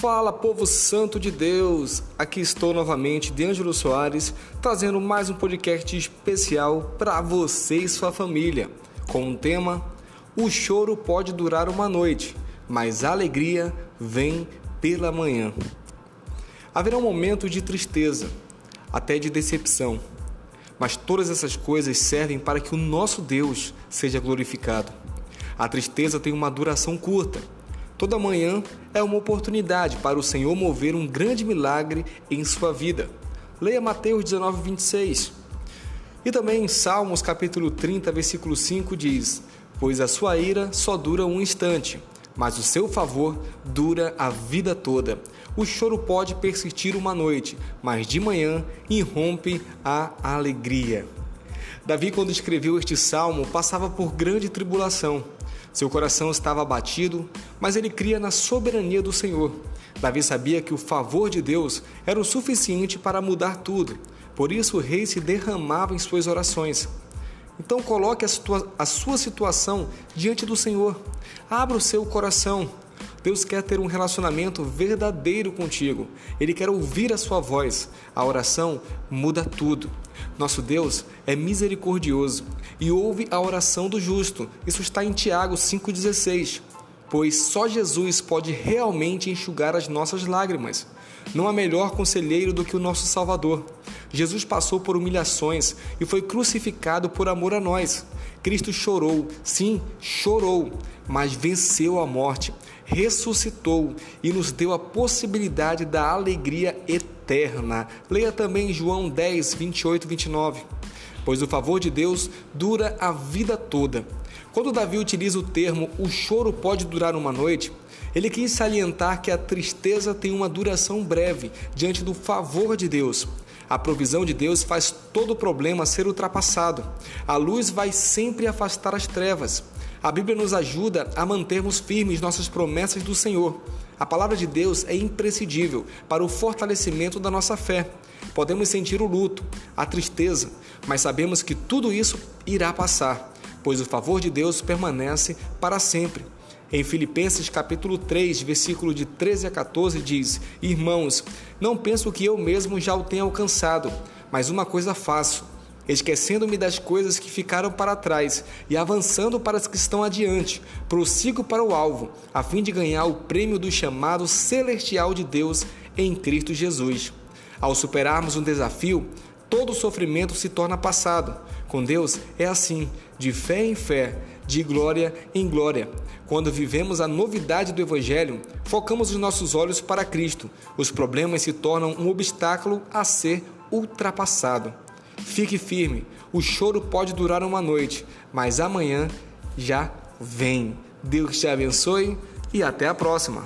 Fala, povo santo de Deus! Aqui estou novamente, de Ângelo Soares, trazendo mais um podcast especial para você e sua família, com o tema O choro pode durar uma noite, mas a alegria vem pela manhã. Haverá um momento de tristeza, até de decepção, mas todas essas coisas servem para que o nosso Deus seja glorificado. A tristeza tem uma duração curta Toda manhã é uma oportunidade para o Senhor mover um grande milagre em sua vida. Leia Mateus 19, 26. E também em Salmos capítulo 30, versículo 5 diz: Pois a sua ira só dura um instante, mas o seu favor dura a vida toda. O choro pode persistir uma noite, mas de manhã irrompe a alegria. Davi, quando escreveu este salmo, passava por grande tribulação. Seu coração estava abatido, mas ele cria na soberania do Senhor. Davi sabia que o favor de Deus era o suficiente para mudar tudo. Por isso o rei se derramava em suas orações. Então coloque a, a sua situação diante do Senhor. Abra o seu coração. Deus quer ter um relacionamento verdadeiro contigo. Ele quer ouvir a sua voz. A oração muda tudo. Nosso Deus é misericordioso e ouve a oração do justo. Isso está em Tiago 5,16. Pois só Jesus pode realmente enxugar as nossas lágrimas. Não há melhor conselheiro do que o nosso Salvador. Jesus passou por humilhações e foi crucificado por amor a nós. Cristo chorou, sim, chorou, mas venceu a morte, ressuscitou e nos deu a possibilidade da alegria eterna. Leia também João 10, 28 e 29. Pois o favor de Deus dura a vida toda. Quando Davi utiliza o termo o choro pode durar uma noite, ele quis salientar que a tristeza tem uma duração breve diante do favor de Deus. A provisão de Deus faz todo problema ser ultrapassado. A luz vai sempre afastar as trevas. A Bíblia nos ajuda a mantermos firmes nossas promessas do Senhor. A palavra de Deus é imprescindível para o fortalecimento da nossa fé. Podemos sentir o luto, a tristeza, mas sabemos que tudo isso irá passar, pois o favor de Deus permanece para sempre. Em Filipenses capítulo 3, versículo de 13 a 14 diz: Irmãos, não penso que eu mesmo já o tenha alcançado, mas uma coisa faço, esquecendo-me das coisas que ficaram para trás e avançando para as que estão adiante, prossigo para o alvo, a fim de ganhar o prêmio do chamado celestial de Deus em Cristo Jesus. Ao superarmos um desafio, todo sofrimento se torna passado. Com Deus é assim, de fé em fé, de glória em glória. Quando vivemos a novidade do Evangelho, focamos os nossos olhos para Cristo. Os problemas se tornam um obstáculo a ser ultrapassado. Fique firme, o choro pode durar uma noite, mas amanhã já vem. Deus te abençoe e até a próxima.